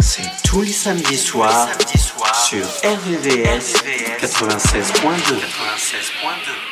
C'est tous les samedis soirs sur RVVS 96.2.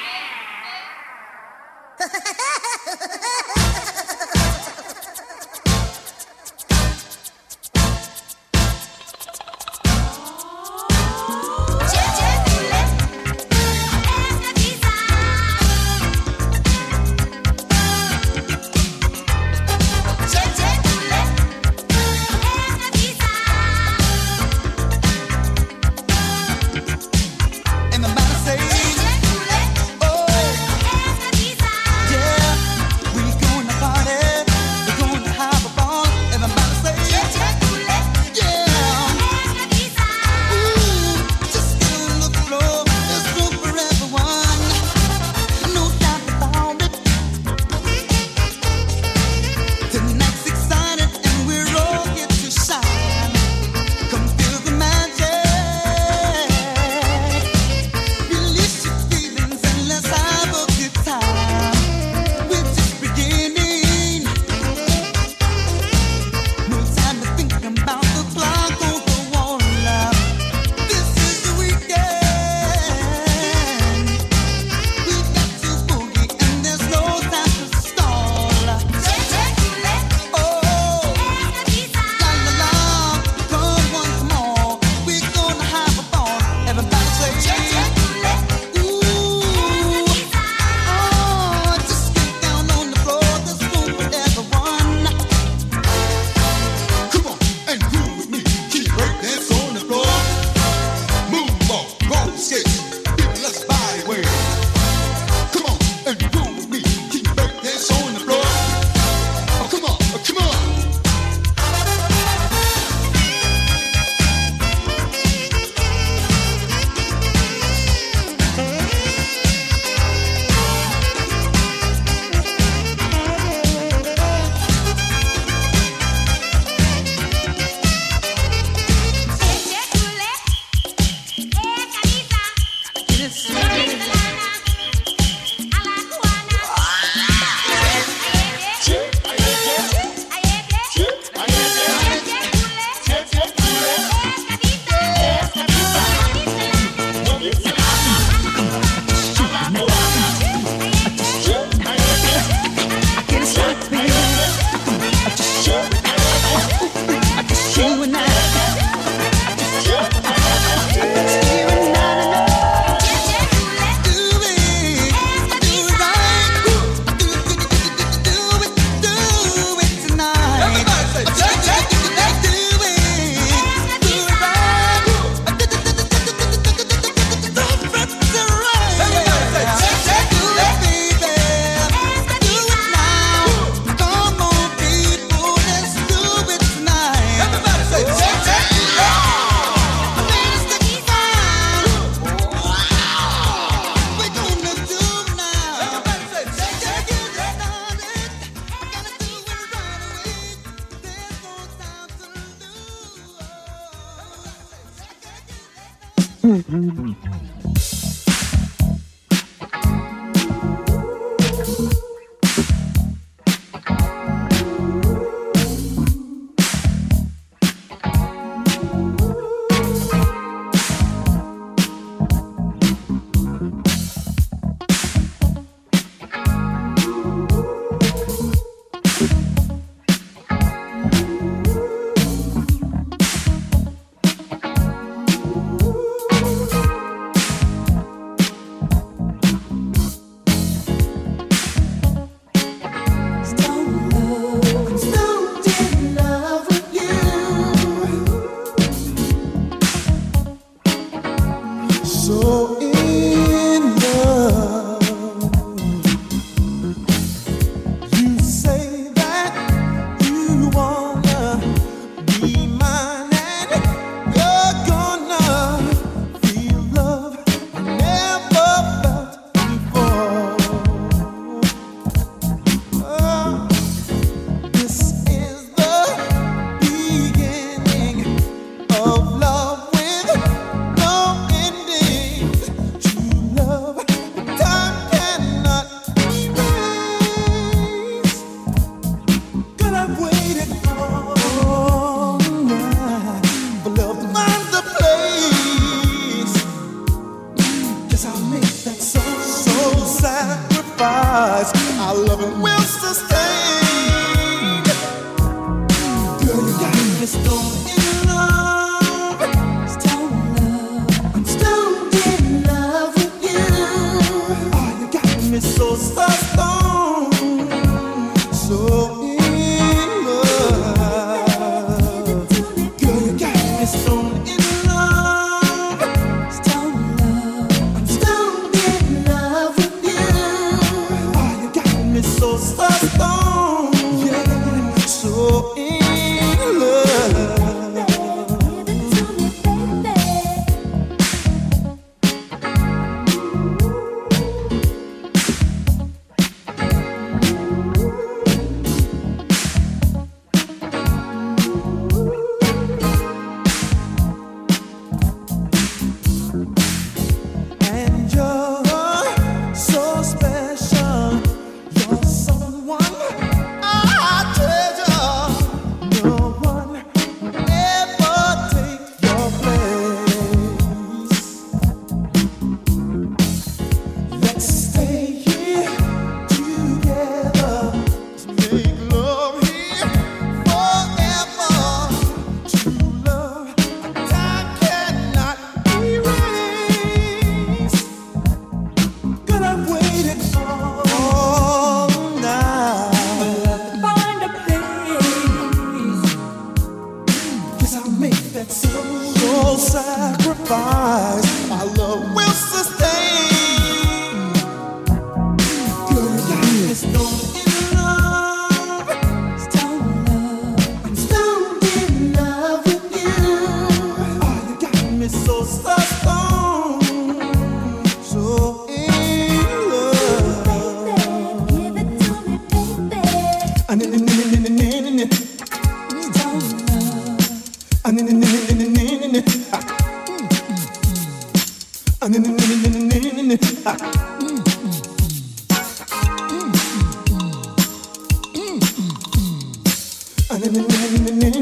Mm-hmm.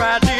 Friday.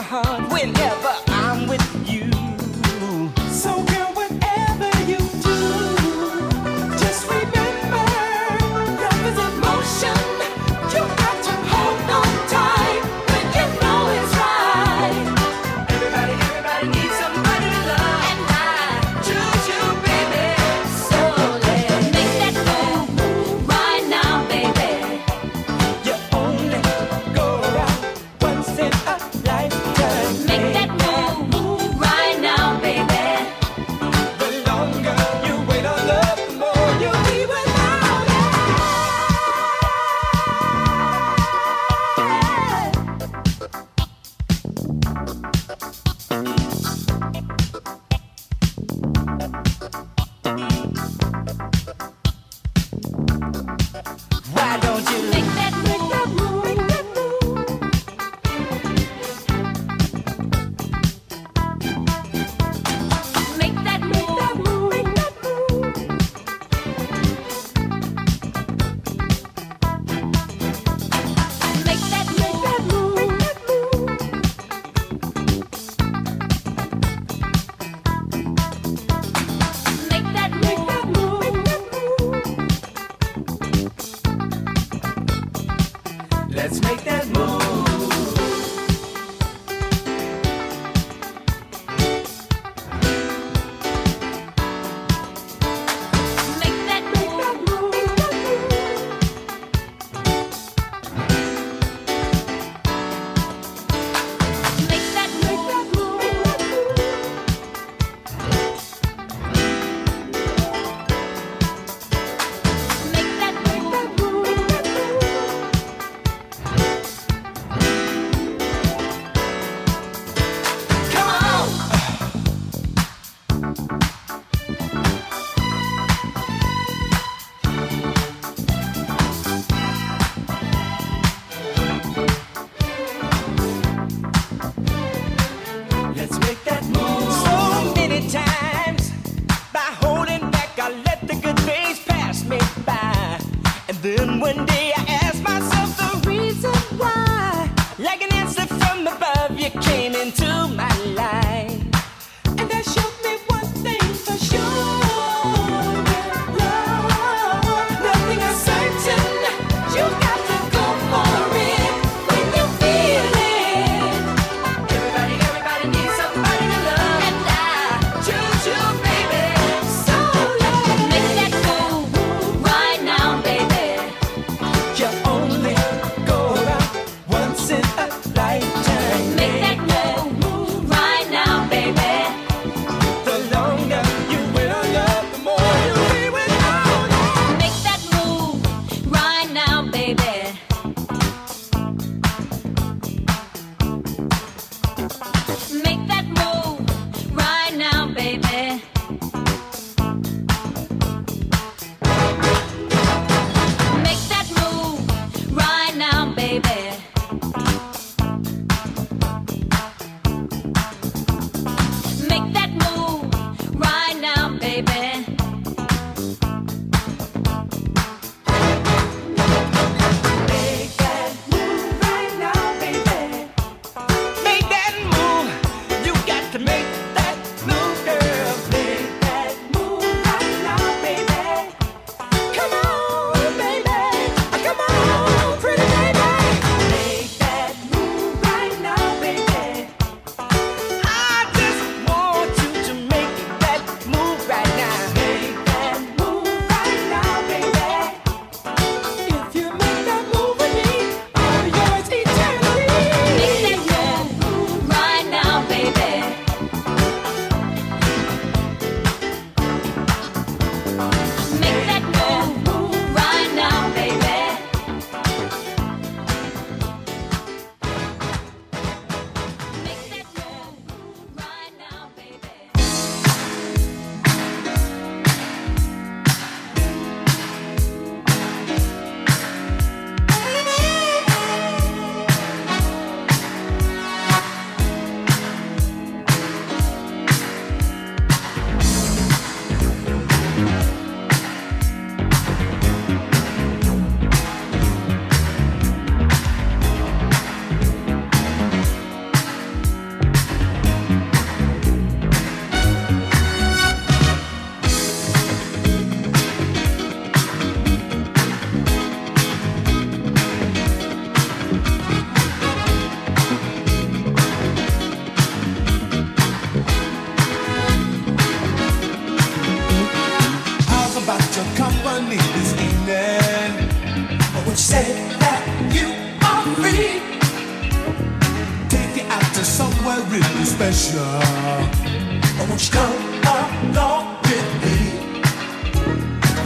my heart whenever.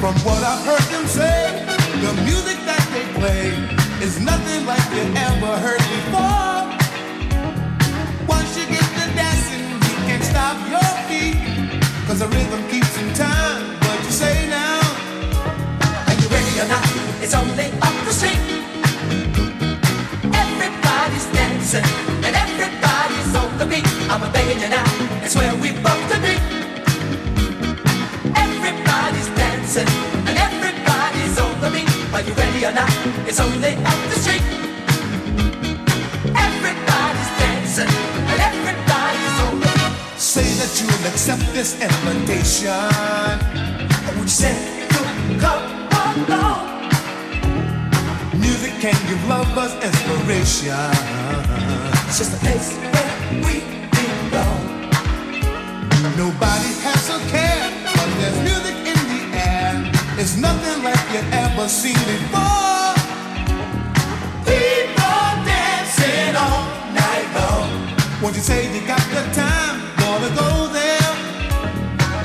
From what I've heard them say, the music that they play is nothing like you ever heard before. Once you get to dancing, you can't stop your feet. Cause the rhythm keeps in time. What you say now? Are you ready or not? It's only up the street. Everybody's dancing and everybody's on the beat. I'm a begging you now. It's where we both to be. dancing, and everybody's over me. Are you ready or not? It's only up the street. Everybody's dancing, and everybody's over me. Say that you'll accept this invitation. Would you say you'll come along? Music can give lovers inspiration. It's just a place where we belong. Nobody has a care but there's it's nothing like you ever seen before. People dancing all night long. When you say you got the time, gonna go there.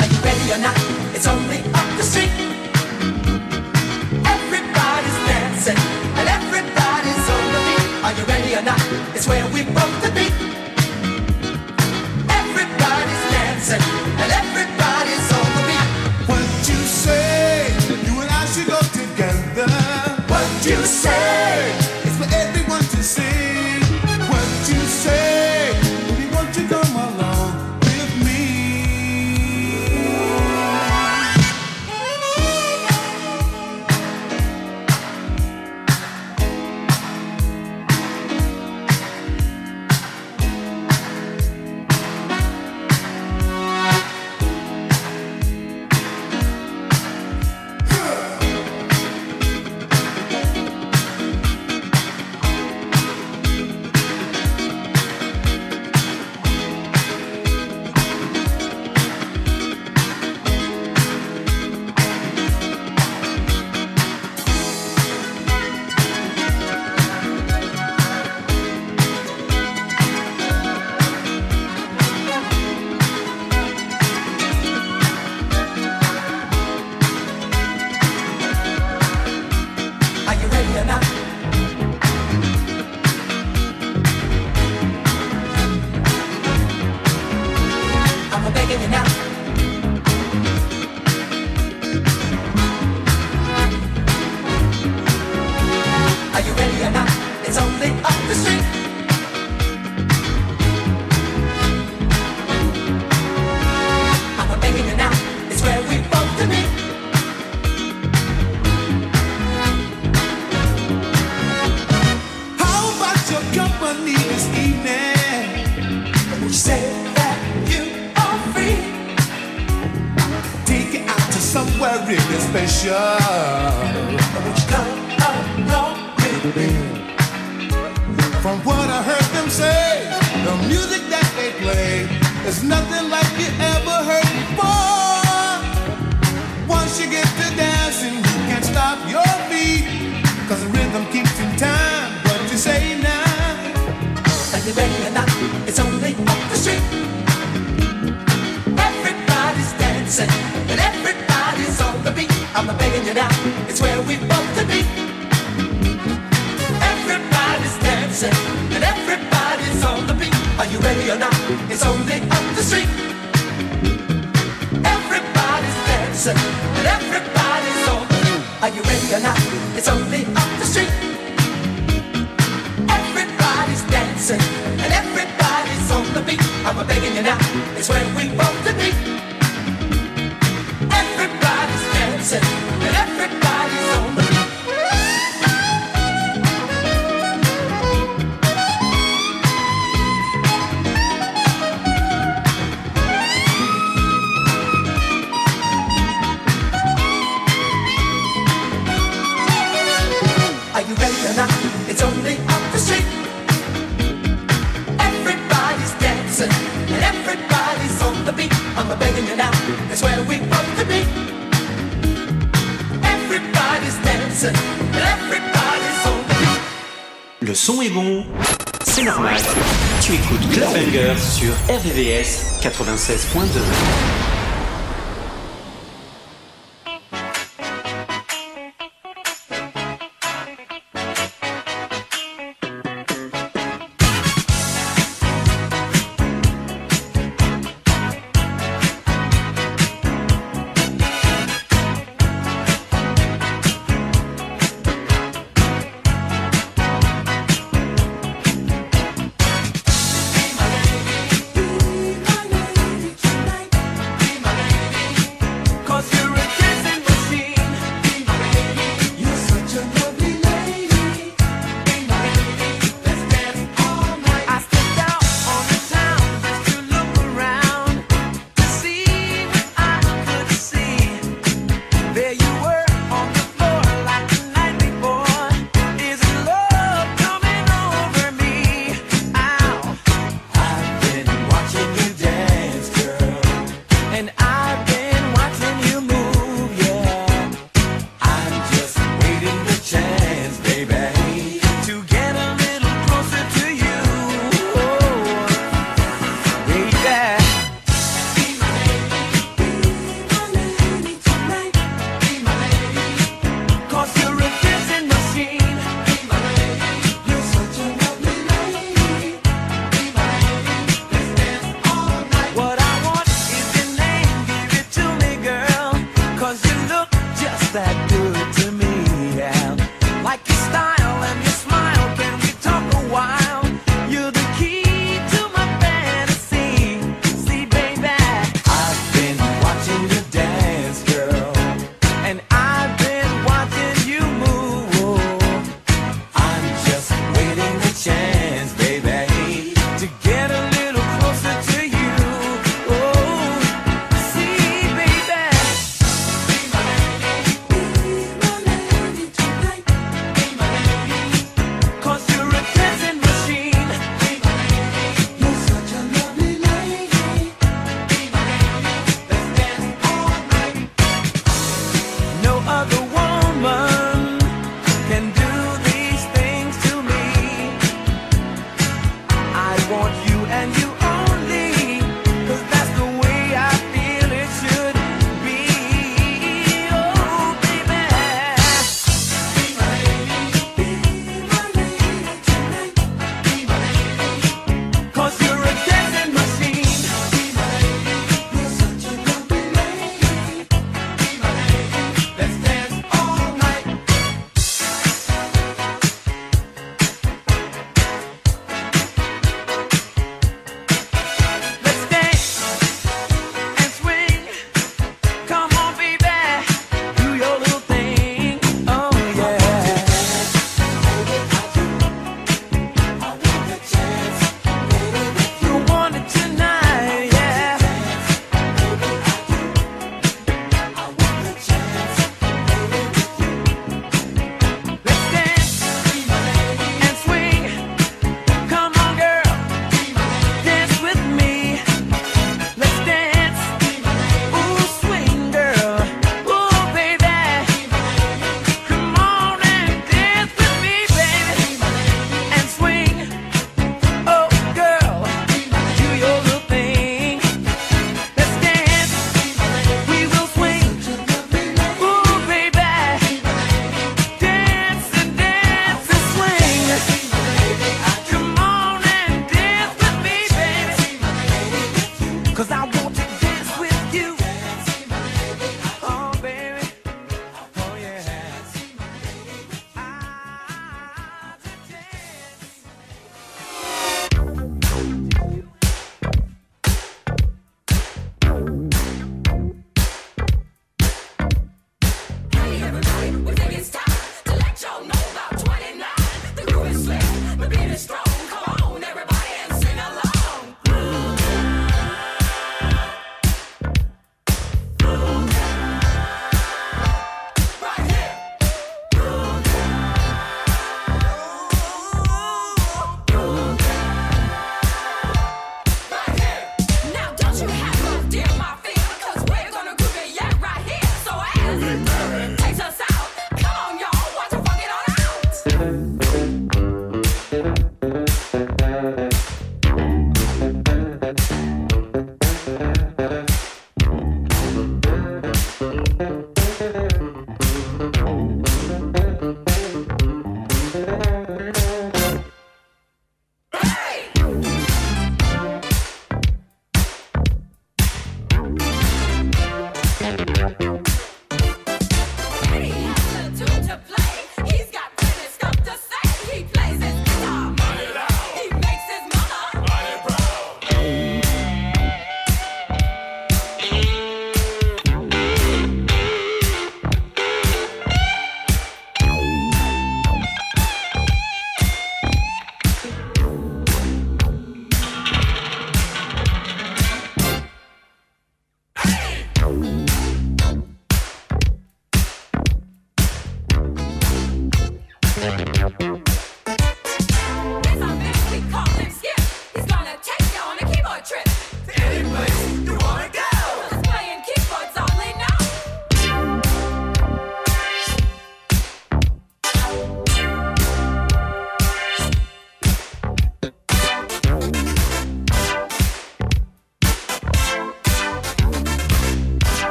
Are you ready or not? It's only up the street. Everybody's dancing and everybody's on the beat. Are you ready or not? It's where we both. 96.2.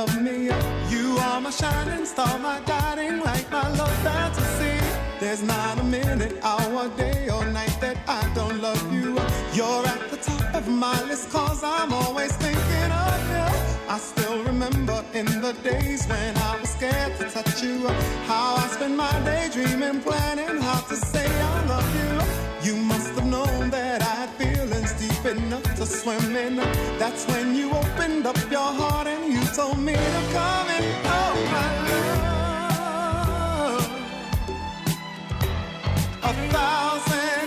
love me. You are my shining star, my guiding light, my love fantasy. There's not a minute, hour, day, or night that I don't love you. You're at the top of my list, cause I'm always thinking of you. I still remember in the days when I was scared to touch you. How I spent my day dreaming, planning how to say I love you. You must have known that I had feelings deep enough to swim in. That's when you opened up your heart told me to come and Oh, my love. A thousand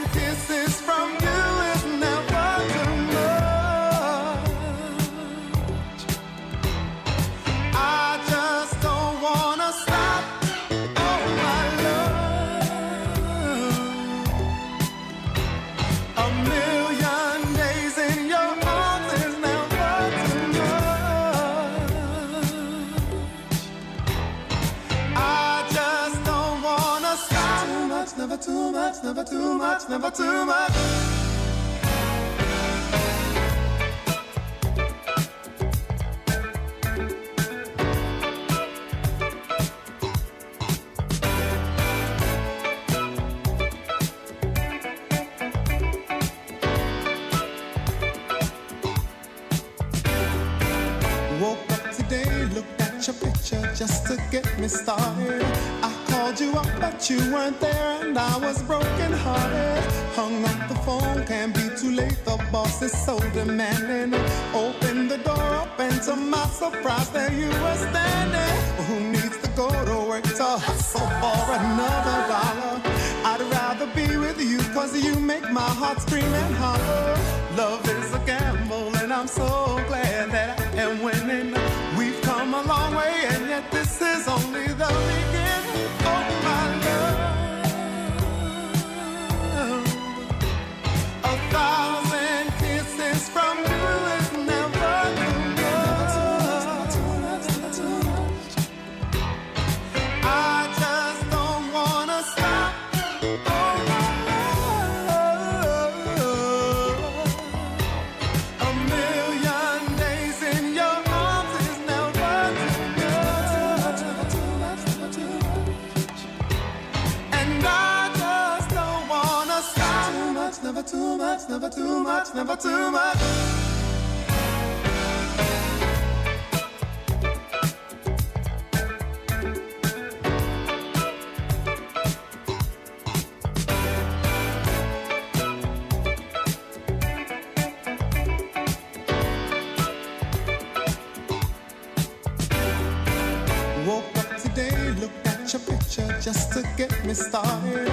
never too much, never too much, never too much. Woke up today, looked at your picture just to get me started. But you weren't there, and I was broken hearted. Hung up the phone, can't be too late. The boss is so demanding. Open the door up, and to my surprise, there you were standing. Who needs to go to work to hustle for another dollar? I'd rather be with you, cause you make my heart scream and holler. Love is a gamble, and I'm so glad that I am winning. We've come a long way, yet this is only the beginning. Oh, my love. A thousand kisses from you much, never too much, never too much. Woke up today, looked at your picture just to get me started.